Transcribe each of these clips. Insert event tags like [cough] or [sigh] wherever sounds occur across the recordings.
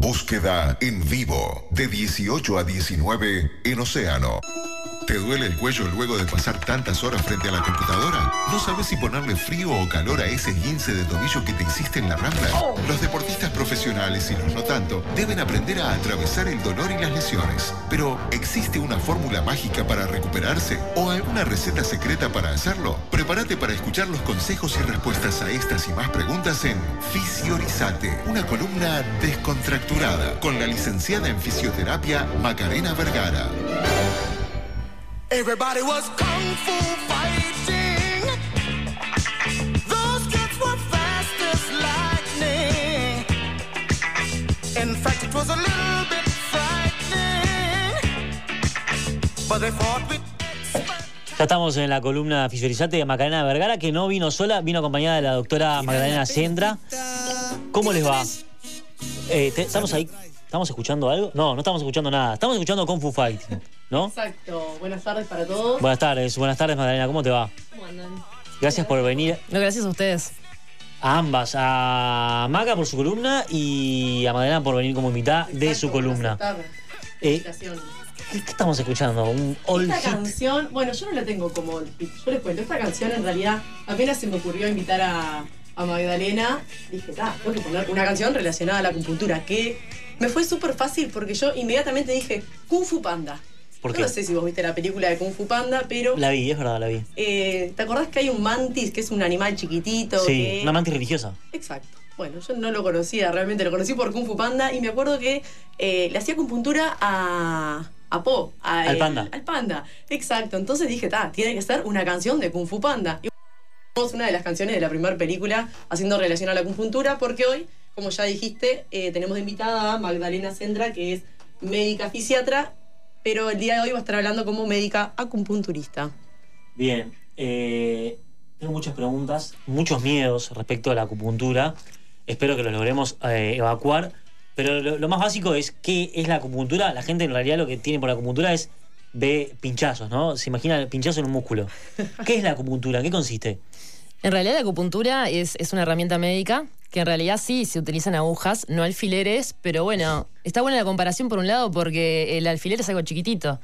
Búsqueda en vivo de 18 a 19 en Océano. ¿Te duele el cuello luego de pasar tantas horas frente a la computadora? ¿No sabes si ponerle frío o calor a ese guince de tobillo que te hiciste en la rambla? Los deportistas profesionales y los no tanto deben aprender a atravesar el dolor y las lesiones. Pero, ¿existe una fórmula mágica para recuperarse o alguna receta secreta para hacerlo? Prepárate para escuchar los consejos y respuestas a estas y más preguntas en Fisiorizate, una columna descontracturada con la licenciada en fisioterapia Macarena Vergara. Everybody was kung fu fighting. Those kids were fast as lightning. In fact, it was a little bit frightening. But they fought with Ya estamos en la columna Fisiorizate de Macarena Vergara, que no vino sola, vino acompañada de la doctora Magdalena Sendra. ¿Cómo les va? Eh, te- ¿Estamos ahí? ¿Estamos escuchando algo? No, no estamos escuchando nada. Estamos escuchando Kung Fu Fighting, ¿no? Exacto. Buenas tardes para todos. Buenas tardes, buenas tardes Magdalena, ¿cómo te va? ¿Cómo andan? Gracias por venir No, gracias a ustedes. a ambas, a Maga por su columna y a Magdalena por venir como invitada de su columna. Eh. ¿Qué qué estamos escuchando? ¿Un old Esta hit? canción, bueno, yo no la tengo como old hit. Yo les cuento, esta canción en realidad apenas se me ocurrió invitar a, a Magdalena. Dije, ta, tengo que poner una canción relacionada a la acupuntura, que me fue súper fácil porque yo inmediatamente dije Kung Fu Panda. No sé si vos viste la película de Kung Fu Panda, pero La vi, es verdad, la vi. eh, ¿te acordás que hay un mantis que es un animal chiquitito? Sí, que- una mantis religiosa. Exacto. Bueno, yo no lo conocía, realmente lo conocí por Kung Fu Panda y me acuerdo que eh, le hacía acupuntura a, a Po. a Al el- panda. Al panda, exacto. Entonces dije, ta, tiene que ser una canción de Kung Fu Panda. Y una de las canciones de la primera película haciendo relación a la acupuntura porque hoy, como ya dijiste, eh, tenemos de invitada a Magdalena Sendra, que es médica fisiatra, pero el día de hoy va a estar hablando como médica acupunturista. Bien, eh, tengo muchas preguntas, muchos miedos respecto a la acupuntura. Espero que los logremos eh, evacuar. Pero lo, más básico es qué es la acupuntura. La gente en realidad lo que tiene por la acupuntura es ve pinchazos, ¿no? Se imagina el pinchazo en un músculo. ¿Qué es la acupuntura? ¿En qué consiste? En realidad la acupuntura es, es una herramienta médica que en realidad sí se utilizan agujas, no alfileres, pero bueno, está buena la comparación por un lado porque el alfiler es algo chiquitito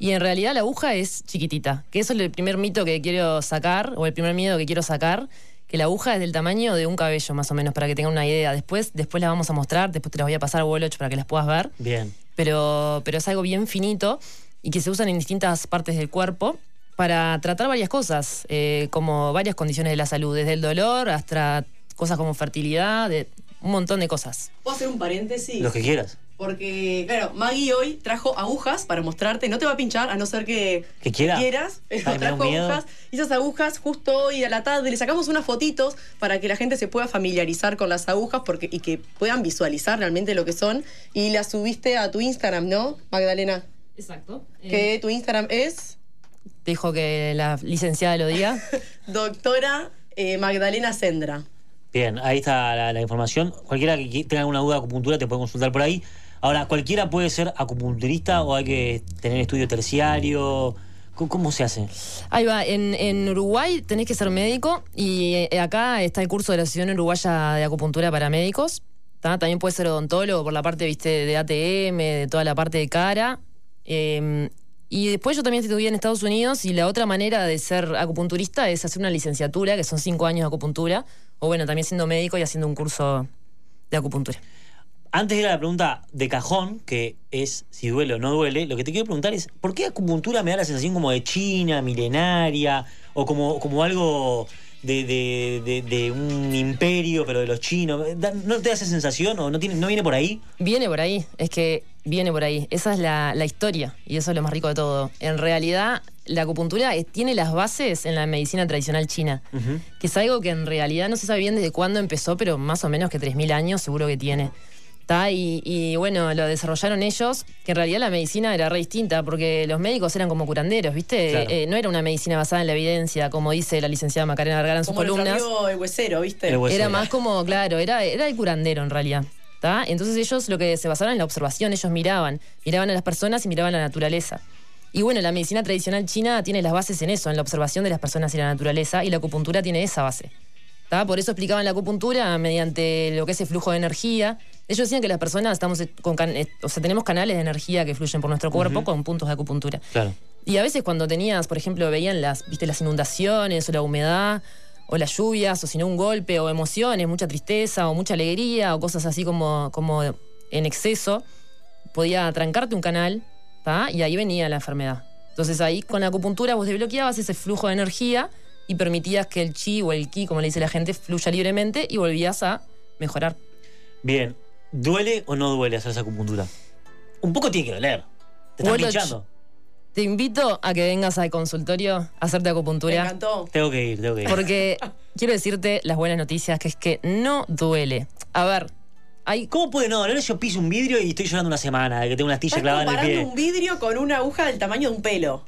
y en realidad la aguja es chiquitita, que eso es el primer mito que quiero sacar o el primer miedo que quiero sacar, que la aguja es del tamaño de un cabello más o menos para que tengan una idea. Después, después la vamos a mostrar, después te las voy a pasar a Woloch para que las puedas ver. Bien. pero, pero es algo bien finito y que se usan en distintas partes del cuerpo para tratar varias cosas, eh, como varias condiciones de la salud, desde el dolor hasta cosas como fertilidad, de, un montón de cosas. ¿Puedo hacer un paréntesis? Lo que quieras. Porque, claro, Maggie hoy trajo agujas para mostrarte. No te va a pinchar, a no ser que, ¿Que quiera? quieras. Pero Ay, trajo agujas. Y esas agujas, justo hoy a la tarde, le sacamos unas fotitos para que la gente se pueda familiarizar con las agujas porque, y que puedan visualizar realmente lo que son. Y las subiste a tu Instagram, ¿no, Magdalena? Exacto. Que tu Instagram es Dejo que la licenciada lo diga. [laughs] doctora eh, Magdalena Sendra. Bien, ahí está la, la información. Cualquiera que tenga alguna duda de acupuntura te puede consultar por ahí. Ahora, ¿cualquiera puede ser acupunturista o hay que tener estudio terciario? ¿Cómo, cómo se hace? Ahí va, en, en Uruguay tenés que ser médico y eh, acá está el curso de la Asociación Uruguaya de Acupuntura para Médicos. ¿tá? También puede ser odontólogo por la parte viste de ATM, de toda la parte de cara. Eh, y después yo también estudié en Estados Unidos y la otra manera de ser acupunturista es hacer una licenciatura, que son cinco años de acupuntura, o bueno, también siendo médico y haciendo un curso de acupuntura. Antes de ir a la pregunta de cajón, que es si duele o no duele, lo que te quiero preguntar es, ¿por qué acupuntura me da la sensación como de China, milenaria, o como, como algo de, de- de- de un imperio, pero de los chinos? ¿No te da esa sensación o no, tiene, no viene por ahí? Viene por ahí, es que viene por ahí. Esa es la, la historia y eso es lo más rico de todo. En realidad, la acupuntura tiene las bases en la medicina tradicional china, que es algo que en realidad no se sabe bien desde cuándo empezó, pero más o menos que 3.000 años seguro que tiene. ¿Tá? Y, y, bueno, lo desarrollaron ellos, que en realidad la medicina era re distinta, porque los médicos eran como curanderos, ¿viste? Claro. Eh, no era una medicina basada en la evidencia, como dice la licenciada Macarena Vergara en sus Como columnas. el huesero, ¿viste? Era más como, claro, era, era el curandero en realidad. ¿tá? Entonces ellos lo que se basaban en la observación, ellos miraban, miraban a las personas y miraban la naturaleza. Y bueno, la medicina tradicional china tiene las bases en eso, en la observación de las personas y la naturaleza, y la acupuntura tiene esa base. ¿tá? Por eso explicaban la acupuntura mediante lo que es el flujo de energía, Ellos decían que las personas estamos eh, con can- eh, o sea, tenemos canales de energía que fluyen por nuestro cuerpo con puntos de acupuntura. Claro. Y a veces cuando tenías, por ejemplo, veían las, viste, las inundaciones o la humedad o las lluvias o si no un golpe o emociones, mucha tristeza o mucha alegría o cosas así como, como en exceso, podía trancarte un canal ¿tá? y ahí venía la enfermedad. Entonces ahí con la acupuntura vos desbloqueabas ese flujo de energía y permitías que el chi o el ki, como le dice la gente, fluya libremente y volvías a mejorar. Bien. ¿Duele o no duele hacerse acupuntura? Un poco tiene que doler. Te están Duele, pinchando. Te invito a que vengas al consultorio a hacerte Me acupuntura. encantó. Tengo que ir, tengo que ir. Porque [laughs] quiero decirte las buenas noticias, que es que no duele. A ver, hay... ¿Cómo puede no doler? Yo piso un vidrio y estoy llorando una semana de que tengo una astilla Estás clavada en el comparando pie. un vidrio con una aguja del tamaño de un pelo.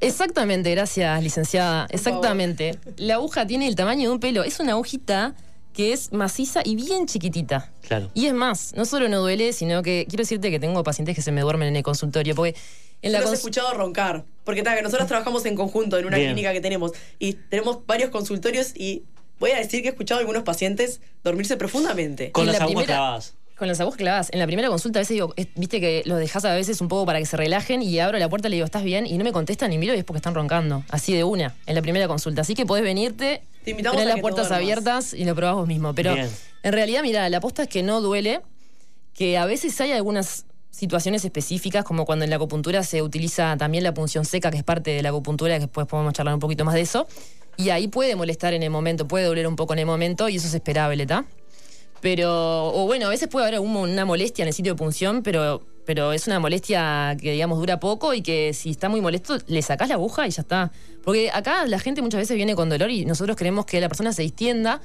Exactamente, gracias, licenciada. Exactamente. La aguja tiene el tamaño de un pelo. Es una agujita que es maciza y bien chiquitita. Claro. Y es más, no solo no duele, sino que quiero decirte que tengo pacientes que se me duermen en el consultorio. Porque en la Lo has cons- escuchado roncar. Porque ta, que nosotros trabajamos en conjunto en una Bien. clínica que tenemos y tenemos varios consultorios y voy a decir que he escuchado a algunos pacientes dormirse profundamente. Con en las la agujas primera- clavadas. Con las agujas clavadas. En la primera consulta a veces digo, es- viste que los dejas a veces un poco para que se relajen y abro la puerta y le digo, ¿estás bien? Y no me contestan ni miro y es porque están roncando. Así de una, en la primera consulta. Así que podés venirte, Te invitamos a las puertas abiertas y lo probás vos mismo. Pero Bien. en realidad, mira, la aposta es que no duele, que a veces hay algunas situaciones específicas, como cuando en la acupuntura se utiliza también la punción seca, que es parte de la acupuntura, que después podemos charlar un poquito más de eso. Y ahí puede molestar en el momento, puede doler un poco en el momento y eso es esperable, ¿está? Pero, o bueno, a veces puede haber un- una molestia en el sitio de punción, pero, pero es una molestia que, digamos, dura poco y que si está muy molesto, le sacás la aguja y ya está. Porque acá la gente muchas veces viene con dolor y nosotros queremos que la persona se distienda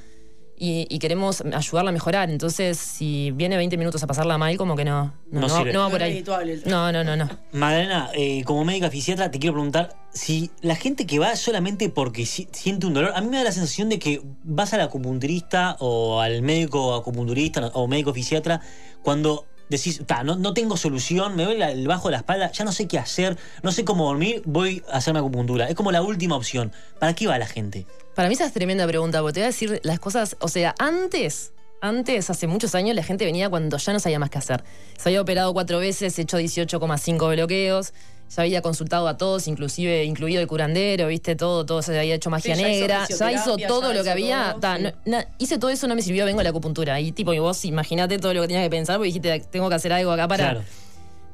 y, y queremos ayudarla a mejorar. Entonces, si viene 20 minutos a pasarla mal, como que no, no, No no, sirve. no va No por ahí. No, no, no, no. Magdalena, eh, como médica fisiatra, te quiero preguntar si la gente que va solamente porque si- siente un dolor, a mí me da la sensación de que vas al acupunturista o al médico acupunturista o médico fisiatra cuando decís, "Ta, no, no tengo solución, me duele el bajo de la espalda, ya no sé qué hacer, no sé cómo dormir, voy a hacerme acupuntura. Es como la última opción. ¿Para qué va la gente? Para mí esa es tremenda pregunta, porque te voy a decir las cosas, o sea, antes, antes, hace muchos años, la gente venía cuando ya no sabía más qué hacer. Se había operado cuatro veces, hecho 18,5 bloqueos, ya había consultado a todos, inclusive incluido el curandero, viste, todo, todo se había hecho magia Sí, ya hizo negra, ya hizo todo ya lo que hizo había. todo, ta, sí. no- na- hice todo eso, no me sirvió, vengo a la acupuntura. Y tipo, y vos imaginate todo lo que tenías que pensar, porque dijiste, tengo que hacer algo acá para. Claro.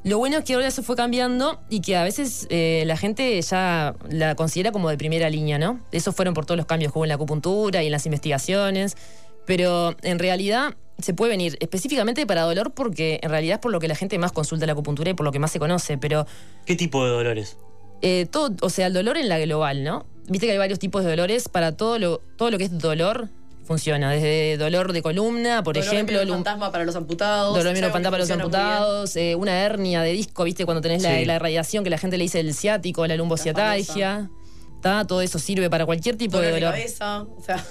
Lo bueno es que ahora eso fue cambiando y que a veces eh, la gente ya la considera como de primera línea, ¿no? Esos fueron por todos los cambios que hubo en la acupuntura y en las investigaciones. Pero en realidad se puede venir específicamente para dolor porque en realidad es por lo que la gente más consulta la acupuntura y por lo que más se conoce. Pero ¿Qué tipo de dolores? eh, todo, o sea, el dolor en la global, ¿no? Viste que hay varios tipos de dolores. Para todo lo, todo lo que es dolor funciona. Desde dolor de columna, por Dolor de ejemplo, lum- fantasma para los amputados. Dolor que fantasma para los amputados, eh, una hernia de disco, ¿viste? Cuando tenés la, Sí. la radiación que la gente le dice el ciático, la lumbociatalgia. ¿tá? Todo eso sirve para cualquier tipo Dolor de de dolor. cabeza. O sea,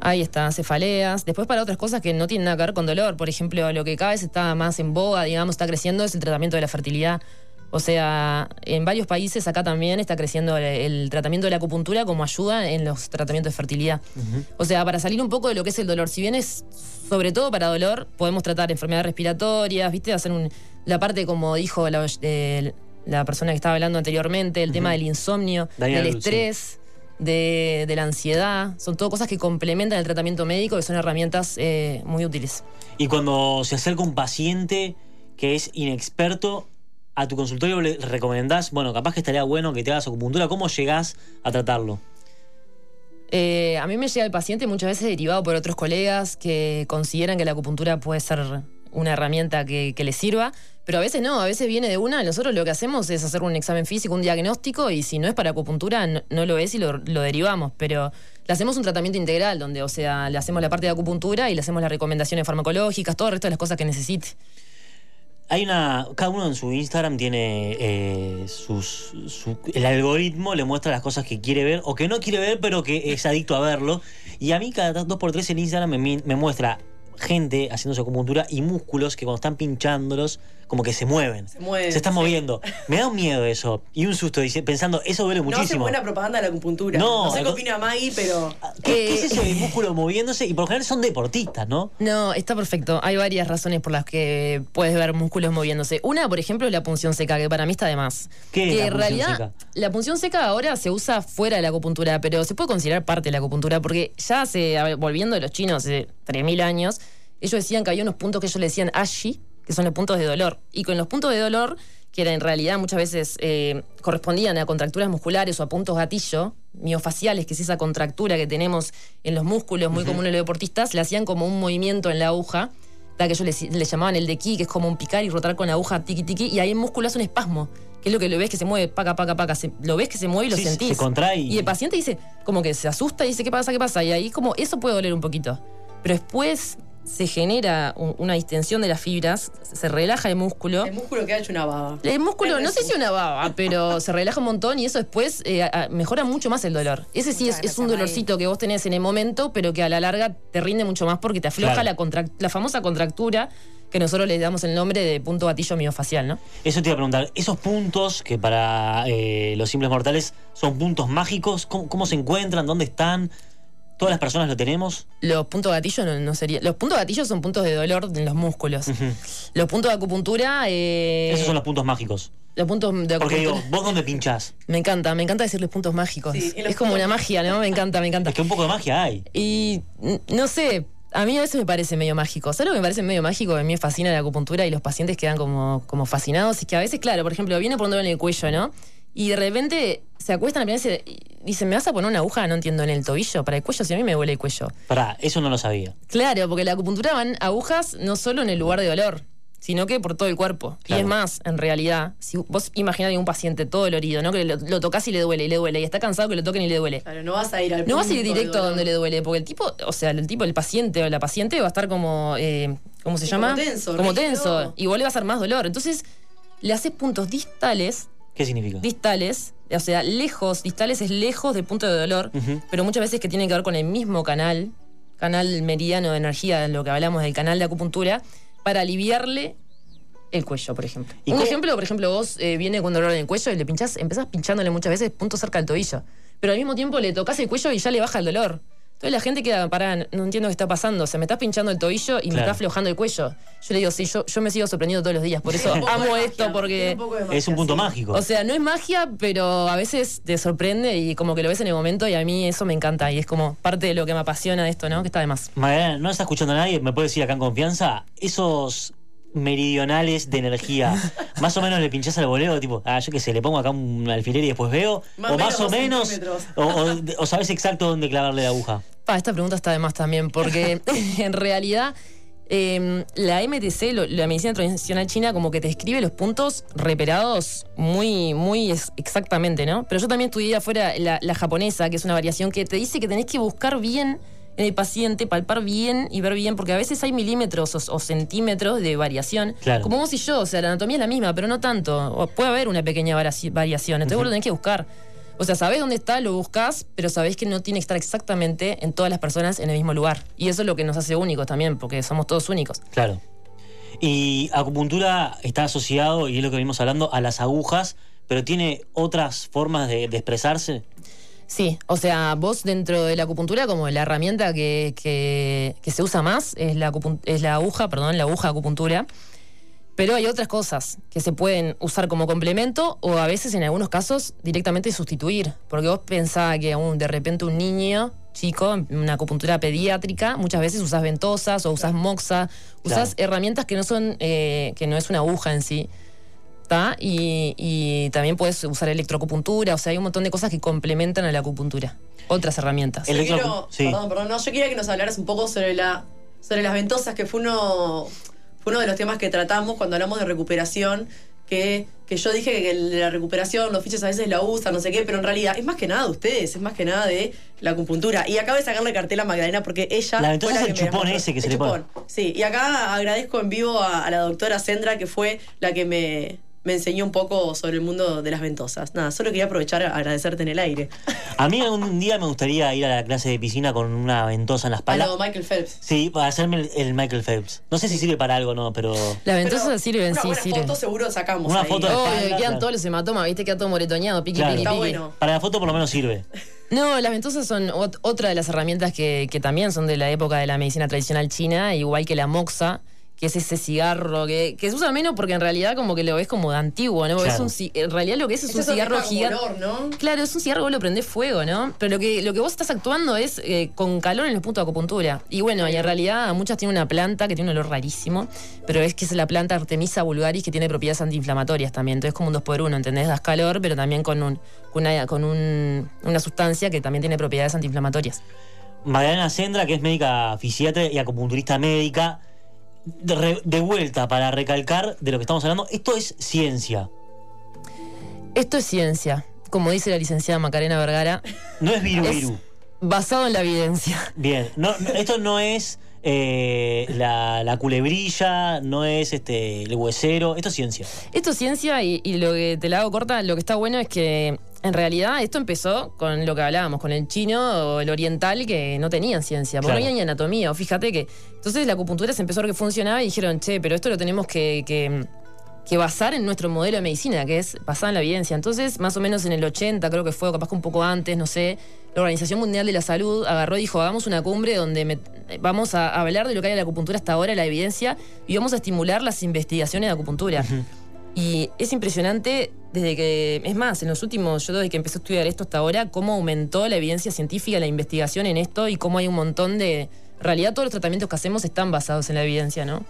Ahí está, cefaleas. Después para otras cosas que no tienen nada que ver con dolor. Por ejemplo, lo que cada vez está más en boga, digamos, está creciendo es el tratamiento de la fertilidad. O sea, en varios países acá también está creciendo el, el tratamiento de la acupuntura como ayuda en los tratamientos de fertilidad. O sea, para salir un poco de lo que es el dolor, si bien es sobre todo para dolor, podemos tratar enfermedades respiratorias, ¿viste? Hacer un, la parte, como dijo la, eh, la persona que estaba hablando anteriormente, el tema del insomnio, del sí. De la ansiedad. Son todo cosas que complementan el tratamiento médico y son herramientas eh, muy útiles. Y cuando se acerca un paciente que es inexperto, a tu consultorio le recomendás, bueno, capaz que estaría bueno que te hagas acupuntura, ¿cómo llegás a tratarlo? Eh, a mí me llega el paciente muchas veces derivado por otros colegas que consideran que la acupuntura puede ser una herramienta que, les sirva, pero a veces no, a veces viene de una. Nosotros lo que hacemos es hacer un examen físico, un diagnóstico, y si no es para acupuntura, no, lo es y lo, derivamos. Pero le hacemos un tratamiento integral, donde, o sea, le hacemos la parte de acupuntura y le hacemos las recomendaciones farmacológicas, todo el resto de las cosas que necesite. Hay una. Cada uno en su Instagram tiene eh, sus. su- el algoritmo le muestra las cosas que quiere ver o que no quiere ver, pero que es adicto a verlo. Y a mí, cada dos por tres en Instagram me muestra gente haciéndose acupuntura y músculos que cuando están pinchándolos, como que se mueven. Se mueven, están sí. moviendo. Me da un miedo eso. Y un susto pensando, eso duele No hace muchísimo. buena propaganda de la acupuntura. No, No, sé qué opina Maggie, pero. ¿Qué, qué es Eh, eso del músculo moviéndose? Y por lo general son deportistas, ¿no? No, está perfecto. Hay varias razones por las que puedes ver músculos moviéndose. Una, por ejemplo, es la punción seca, que para mí está de más. ¿Qué es que la en punción realidad, seca? la punción seca ahora se usa fuera de la acupuntura, pero se puede considerar parte de la acupuntura, porque ya ver, volviendo de los chinos 3.000 años, ellos decían que había unos puntos que ellos le decían ashi, que son los puntos de dolor. Y con los puntos de dolor, que era en realidad muchas veces eh, correspondían a contracturas musculares o a puntos gatillo, miofaciales, que es esa contractura que tenemos en los músculos muy común en los deportistas, le hacían como un movimiento en la aguja, la que ellos le, llamaban el de ki, que es como un picar y rotar con la aguja tiki tiki, y ahí el músculo hace un espasmo, que es lo que lo ves que se mueve, paca, paca, paca, se- lo ves que se mueve y lo Sí, sentís. se contrae y- y el paciente dice, como que se asusta y dice, ¿qué pasa, qué pasa? Y ahí como eso puede doler un poquito. Pero después se genera un- una distensión de las fibras, se relaja el músculo. El músculo que ha hecho una baba. El músculo, no sé si una baba, pero se relaja un montón y eso después eh, mejora mucho más el dolor. Ese sí es, un dolorcito que vos tenés en el momento, pero que a la larga te rinde mucho más porque te afloja Claro. la, famosa contractura que nosotros le damos el nombre de punto gatillo miofacial, ¿no? Eso te iba a preguntar. Esos puntos que para eh, los simples mortales son puntos mágicos, ¿cómo, cómo se encuentran? ¿Dónde están? ¿Todas las personas lo tenemos? Los puntos gatillo no, no sería. Los puntos gatillo son puntos de dolor en los músculos. Los puntos de acupuntura. eh, Esos son los puntos mágicos. los puntos de Porque acupuntura. digo, ¿vos dónde pinchás? Me encanta, me encanta decirles puntos mágicos. Sí, es como una magia, ¿no? Me encanta, me encanta. Es que un poco de magia hay. Y no sé, a mí a veces me parece medio mágico. ¿Sabes lo que me parece medio mágico? A mí me fascina la acupuntura y los pacientes quedan como, como fascinados. Y que a veces, claro, por ejemplo, viene poniéndolo en el cuello, ¿no? Y de repente se acuestan a mirarse y dicen, ¿me vas a poner una aguja? No entiendo, en el tobillo, para el cuello, si a mí me duele el cuello. Pará, eso no lo sabía. Claro, porque la acupuntura van agujas no solo en el lugar de dolor, sino que por todo el cuerpo. Claro. Y es más, en realidad, si vos imaginás a un paciente todo dolorido, ¿no? Que lo, lo tocas y le duele, y le duele, y está cansado que lo toquen y le duele. Claro, no vas a ir al No vas a ir directo a donde le duele, porque el tipo, o sea, el tipo, el paciente o la paciente va a estar como, eh, ¿cómo se Sí, llama? como tenso, Como rígido. tenso. Y vos le va a hacer más dolor. Entonces, le haces puntos distales, ¿Qué significa? distales, o sea, lejos, distales es lejos del punto de dolor, pero muchas veces que tienen que ver con el mismo canal, canal meridiano de energía, lo que hablamos del canal de acupuntura, para aliviarle el cuello, por ejemplo. ¿Y Un cómo- ejemplo, por ejemplo, vos eh, viene con dolor en el cuello y le pinchás, empezás pinchándole muchas veces puntos cerca del tobillo, pero al mismo tiempo le tocas el cuello y ya le baja el dolor. Entonces la gente queda, pará, no entiendo qué está pasando. O sea, me estás pinchando el tobillo y me está aflojando el cuello. Yo le digo, sí, yo, yo me sigo sorprendiendo todos los días. Por eso [laughs] amo esto, porque un magia, Es un punto sí. mágico. o sea, no es magia, pero a veces te sorprende y como que lo ves en el momento y a mí eso me encanta y es como parte de lo que me apasiona de esto, ¿no? Que está de más. Magdalena, no está escuchando a nadie, me puede decir acá en confianza, esos meridionales de energía, [laughs] más o menos le pinchás al boleo, tipo, ah, yo qué sé, le pongo acá un alfiler y después veo, Más o más o menos o, o- o sabes exacto dónde clavarle la aguja. Pa, esta pregunta está de más también, porque [laughs] en realidad eh, la MTC, lo- la medicina tradicional china, como que te escribe los puntos reperados muy, muy ex- exactamente, ¿no? Pero yo también estudié afuera la, la japonesa, que es una variación que te dice que tenés que buscar bien en el paciente, palpar bien y ver bien, porque a veces hay milímetros o, o centímetros de variación. Claro. Como vos y yo, o sea, la anatomía es la misma, pero no tanto. O puede haber una pequeña variaci- variación, entonces vos lo tenés que buscar. O sea, sabés dónde está, lo buscás, pero sabés que no tiene que estar exactamente en todas las personas en el mismo lugar. Y eso es lo que nos hace únicos también, porque somos todos únicos. Claro. Y acupuntura está asociado, y es lo que venimos hablando, a las agujas, pero tiene otras formas de, de expresarse. Sí, o sea, vos dentro de la acupuntura, como la herramienta que, que- que se usa más es la, es la aguja, perdón, la aguja de acupuntura. Pero hay otras cosas que se pueden usar como complemento o a veces en algunos casos directamente sustituir. Porque vos pensás que un, de repente un niño chico, en una acupuntura pediátrica, muchas veces usás ventosas o usás moxa, usás Claro. herramientas que no son, eh, que no es una aguja en sí. ¿Tá? Y, y también puedes usar electroacupuntura, o sea, hay un montón de cosas que complementan a la acupuntura. Otras herramientas. El- Yo quiero, sí. perdón, perdón, no, yo quería que nos hablaras un poco sobre la sobre las ventosas, que fue uno, fue uno de los temas que tratamos cuando hablamos de recuperación, que, que yo dije que la recuperación, los fiches a veces la usan, no sé qué, pero en realidad es más que nada de ustedes, es más que nada de la acupuntura. Y acabo de sacarle cartel a Magdalena porque ella. La fue ventosa es que el chupón ese que se le pone. Sí, y acá agradezco en vivo a, a la doctora Sendra, que fue la que me, me enseñó un poco sobre el mundo de las ventosas. Nada, solo quería aprovechar a agradecerte en el aire. A mí algún día me gustaría ir a la clase de piscina con una ventosa en la A espalda. lo Michael Phelps. Sí, para hacerme el, el Michael Phelps. No sé si sirve para algo o no, pero. Las ventosas Pero sirven, una sí, buena sirven. foto seguro sacamos Una ahí. foto de- espalda, quedan claro. todos los hematomas, viste, queda todo moretoneado, piqui, Claro. piqui, Está piqui. bueno. Para la foto por lo menos sirve. No, las ventosas son ot- otra de las herramientas que, que también son de la época de la medicina tradicional china, igual que la moxa, que es ese cigarro que, que se usa menos porque en realidad como que lo ves como de antiguo, ¿no? Claro. Es un, en realidad lo que es es Eso un cigarro gigante. ¿no? Claro, es un cigarro que vos lo prendés fuego, ¿no? Pero lo que, lo que vos estás actuando es eh, con calor en los puntos de acupuntura. Y bueno, y en realidad muchas tienen una planta que tiene un olor rarísimo, pero es que es la planta Artemisa vulgaris que tiene propiedades antiinflamatorias también. Entonces es como un dos por uno, ¿entendés? Das calor, pero también con, un, con, una, con un- una sustancia que también tiene propiedades antiinflamatorias. Magdalena Sendra, que es médica fisiatra y acupunturista médica, de, vuelta para recalcar de lo que estamos hablando, esto es ciencia, Esto es ciencia, como dice la licenciada Macarena Vergara, no es viru viru. basado en la evidencia. Bien, no, no- esto no es eh, la, la culebrilla, no es este el huesero, esto es ciencia. Esto es ciencia y, y lo que te la hago corta, lo que está bueno es que en realidad esto empezó con lo que hablábamos, con el chino o el oriental que no tenían ciencia, porque Claro. no había ni anatomía. O fíjate que entonces la acupuntura se empezó a ver que funcionaba y dijeron, che, pero esto lo tenemos que, que- que basar en nuestro modelo de medicina, que es basada en la evidencia. Entonces, más o menos en el 80, creo que fue, o capaz que un poco antes, no sé, la Organización Mundial de la Salud agarró y dijo, hagamos una cumbre donde me- vamos a hablar de lo que hay en la acupuntura hasta ahora, la evidencia, y vamos a estimular las investigaciones de acupuntura. Y es impresionante desde que, es más, en los últimos, yo desde que empecé a estudiar esto hasta ahora, cómo aumentó la evidencia científica, la investigación en esto y cómo hay un montón de... En realidad todos los tratamientos que hacemos están basados en la evidencia, ¿no?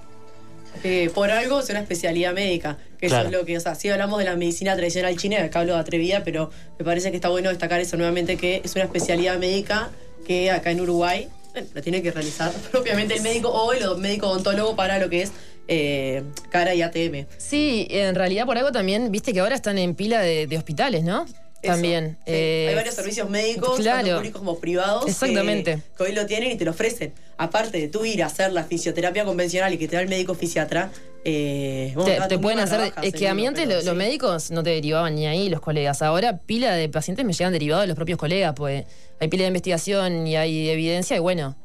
Eh, por algo es una especialidad médica. Que Claro. eso es lo que, o sea, sí hablamos de la medicina tradicional china, acá hablo de atrevida, pero me parece que está bueno destacar eso nuevamente, que es una especialidad médica que acá en Uruguay bueno, lo tiene que realizar [laughs] propiamente el médico o el médico odontólogo para lo que es eh, cara y ATM. Sí, en realidad por algo también, viste que ahora están en pila de, de hospitales, ¿no? Eso, También. sí. Eh, Hay varios servicios médicos, claro. tanto públicos como privados, Exactamente. Que, hoy lo tienen y te lo ofrecen. Aparte de tú ir a hacer la fisioterapia convencional y que te da el médico fisiatra, eh, bueno, Te, pueden hacer. trabajas Es que a mí antes pero los sí. médicos no te derivaban ni ahí, los colegas. Ahora pila de pacientes me llegan derivados de los propios colegas, pues hay pila de investigación y hay evidencia y bueno.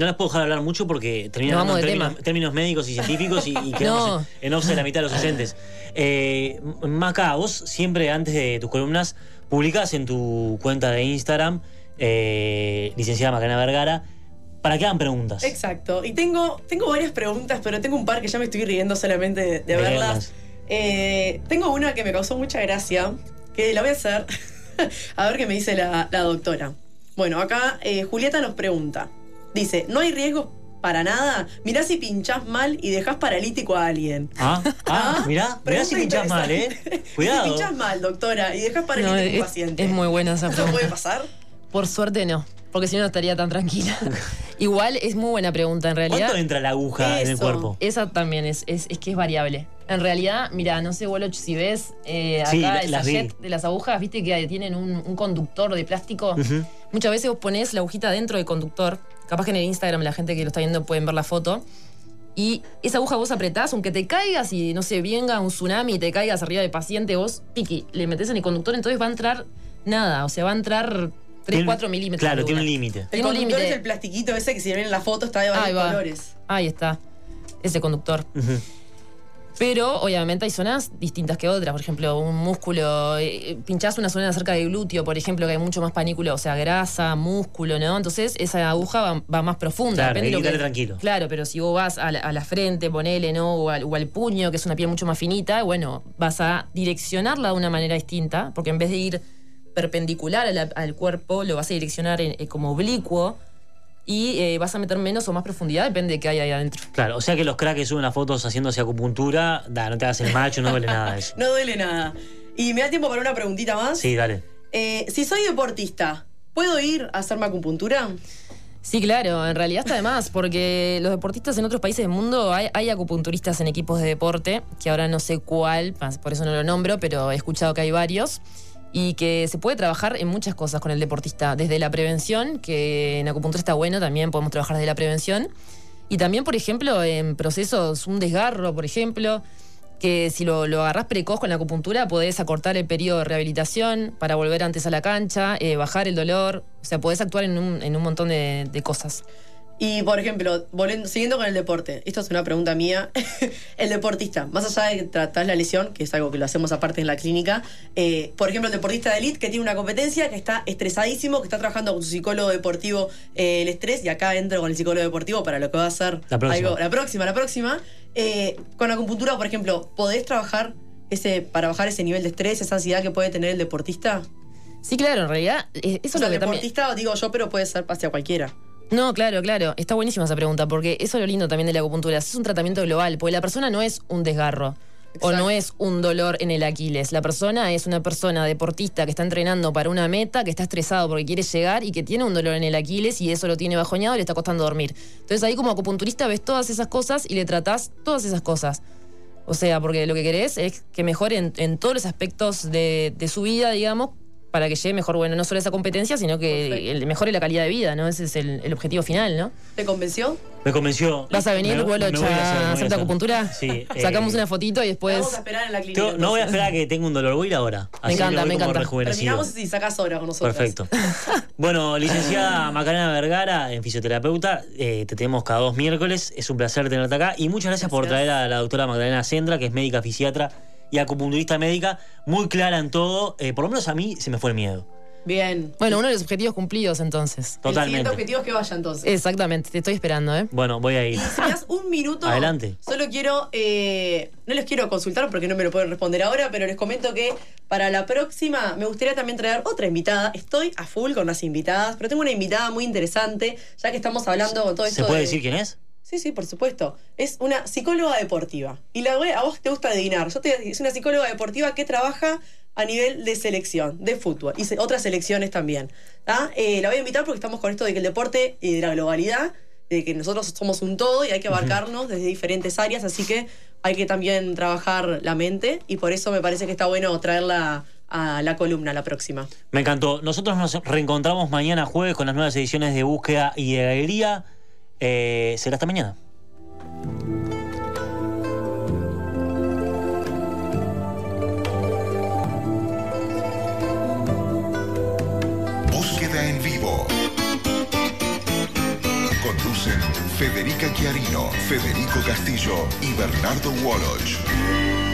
No les puedo dejar hablar mucho porque terminan de términos, médicos y científicos y, y [laughs] quedamos No. en, la mitad de los oyentes. Eh, Maca, vos siempre antes de tus columnas publicás en tu cuenta de Instagram, eh, licenciada Macarena Vergara, para que hagan preguntas. Exacto. Y tengo, tengo varias preguntas, pero tengo un par que ya me estoy riendo solamente de, verlas. verlas. Eh, tengo una que me causó mucha gracia, que la voy a hacer. [laughs] a ver qué me dice la, la doctora. Bueno, acá eh, Julieta nos pregunta. Dice, ¿no hay riesgo para nada? Mirá si pinchás mal y dejás paralítico a alguien. Ah, ah, [laughs] mirá, mirá si pinchás mal, ¿eh? Cuidado. Si pinchás mal, doctora, y dejás paralítico No, a un es, paciente. es muy buena esa ¿Eso pregunta. puede pasar? Por suerte no, porque si no no estaría tan tranquila. [laughs] Igual es muy buena pregunta en realidad. ¿Cuánto entra la aguja en el Eso. cuerpo? Esa también es, es, es que es variable. En realidad, mira, no sé, Woloch, si ves eh, acá Sí, el las vi. de las agujas, viste que tienen un, un conductor de plástico. Muchas veces vos ponés la agujita dentro del conductor. Capaz que en el Instagram la gente que lo está viendo pueden ver la foto. Y esa aguja vos apretás, aunque te caigas y no sé, venga un tsunami y te caigas arriba del paciente, vos, piqui, le metés en el conductor, entonces va a entrar nada, o sea, va a entrar 3, Tiene- 4 milímetros. Claro, tiene un límite. El conductor es el plastiquito ese que si ven en la foto está de varios colores. Ahí está, ese conductor. Pero obviamente hay zonas distintas que otras. Por ejemplo, un músculo, eh, pinchás una zona cerca del glúteo, por ejemplo, que hay mucho más panículo, o sea, grasa, músculo, ¿no? Entonces esa aguja va, va más profunda. Claro, depende de lo tranquilo. Claro, pero si vos vas a la, a la frente, ponele, ¿no? O al, o al puño, que es una piel mucho más finita, bueno, vas a direccionarla de una manera distinta, porque en vez de ir perpendicular la- al cuerpo, lo vas a direccionar en- eh, como oblicuo y eh, vas a meter menos o más profundidad, depende de qué hay ahí adentro. Claro, o sea que los cracks que suben las fotos haciéndose acupuntura, da, no te hagas el [laughs] macho, no duele nada eso. No duele nada. Y me da tiempo para una preguntita más. Sí, dale. Eh, si soy deportista, ¿puedo ir a hacerme acupuntura? Sí, claro, en realidad está de más, porque los deportistas en otros países del mundo hay, hay acupunturistas en equipos de deporte, que ahora no sé cuál, por eso no lo nombro, pero he escuchado que hay varios, y que se puede trabajar en muchas cosas con el deportista, desde la prevención, que en acupuntura está bueno, también podemos trabajar desde la prevención, y también, por ejemplo, en procesos, un desgarro, por ejemplo, que si lo, lo agarrás precoz con la acupuntura podés acortar el periodo de rehabilitación para volver antes a la cancha, eh, bajar el dolor, o sea, podés actuar en un, en un montón de, de cosas. Y por ejemplo, volviendo, siguiendo con el deporte, esto es una pregunta mía. [laughs] el deportista, más allá de que tratás la lesión, que es algo que lo hacemos aparte en la clínica, eh, por ejemplo, el deportista de elite que tiene una competencia, que está estresadísimo, que está trabajando con su psicólogo deportivo eh, el estrés, y acá entro con el psicólogo deportivo para lo que va a ser La próxima. algo- la próxima, la próxima. Eh, con la acupuntura, por ejemplo, ¿podés trabajar ese, para bajar ese nivel de estrés, esa ansiedad que puede tener el deportista? Sí, claro, en realidad, eh, eso O sea, es lo el que también... deportista, digo yo, pero puede ser hacia cualquiera. No, claro, claro. Está buenísima esa pregunta, porque eso es lo lindo también de la acupuntura. Es un tratamiento global, porque la persona no es un desgarro. O no es un dolor en el Aquiles. La persona es una persona deportista que está entrenando para una meta, que está estresado porque quiere llegar y que tiene un dolor en el Aquiles y eso lo tiene bajoñado y le está costando dormir. Entonces ahí como acupunturista ves todas esas cosas y le tratás todas esas cosas. O sea, porque lo que querés es que mejore en, en todos los aspectos de, de su vida, digamos, para que llegue mejor, bueno, no solo esa competencia, sino que el- mejore la calidad de vida, ¿no? Ese es el, el objetivo final, ¿no? ¿Te convenció? Me convenció. ¿Vas a venir, Me- me voy a hacer, me acupuntura? Sí. [laughs] Sacamos eh, una fotito y después... Vamos a esperar en la clínica. tengo- no voy a esperar a que tenga un dolor, voy a ir ahora. Así encanta, me encanta. Terminamos y sacas hora con nosotros. Perfecto. [laughs] Bueno, licenciada Macarena Vergara, en fisioterapeuta, eh, te tenemos cada dos miércoles. Es un placer tenerte acá. Y muchas gracias, por Gracias. traer a la doctora Magdalena Sendra, que es médica fisiatra y acupunturista médica, muy clara en todo. Eh, por lo menos a mí se me fue el miedo. Bien. Bueno, uno de los objetivos cumplidos entonces. El siguiente Totalmente. objetivo es que vaya entonces. Exactamente, te estoy esperando, ¿eh? Bueno, voy a ir. Y si me das un minuto. Adelante. Solo quiero. eh, no les quiero consultar porque no me lo pueden responder ahora, pero les comento que para la próxima me gustaría también traer otra invitada. Estoy a full con las invitadas, pero tengo una invitada muy interesante, ya que estamos hablando con todo esto. ¿Se puede de- decir quién es? Sí, sí, por supuesto. Es una psicóloga deportiva. Y la voy- a vos te gusta adivinar. Yo te es una psicóloga deportiva que trabaja a nivel de selección, de fútbol y se- otras selecciones también. Eh, la voy a invitar porque estamos con esto de que el deporte y de la globalidad, de que nosotros somos un todo y hay que abarcarnos desde diferentes áreas, así que hay que también trabajar la mente y por eso me parece que está bueno traerla a la columna la próxima. Me encantó. Nosotros nos reencontramos mañana jueves con las nuevas ediciones de Búsqueda y de Alegría. Eh, será hasta mañana. Búsqueda en vivo. Conducen Federica Chiarino, Federico Castillo y Bernardo Woloch.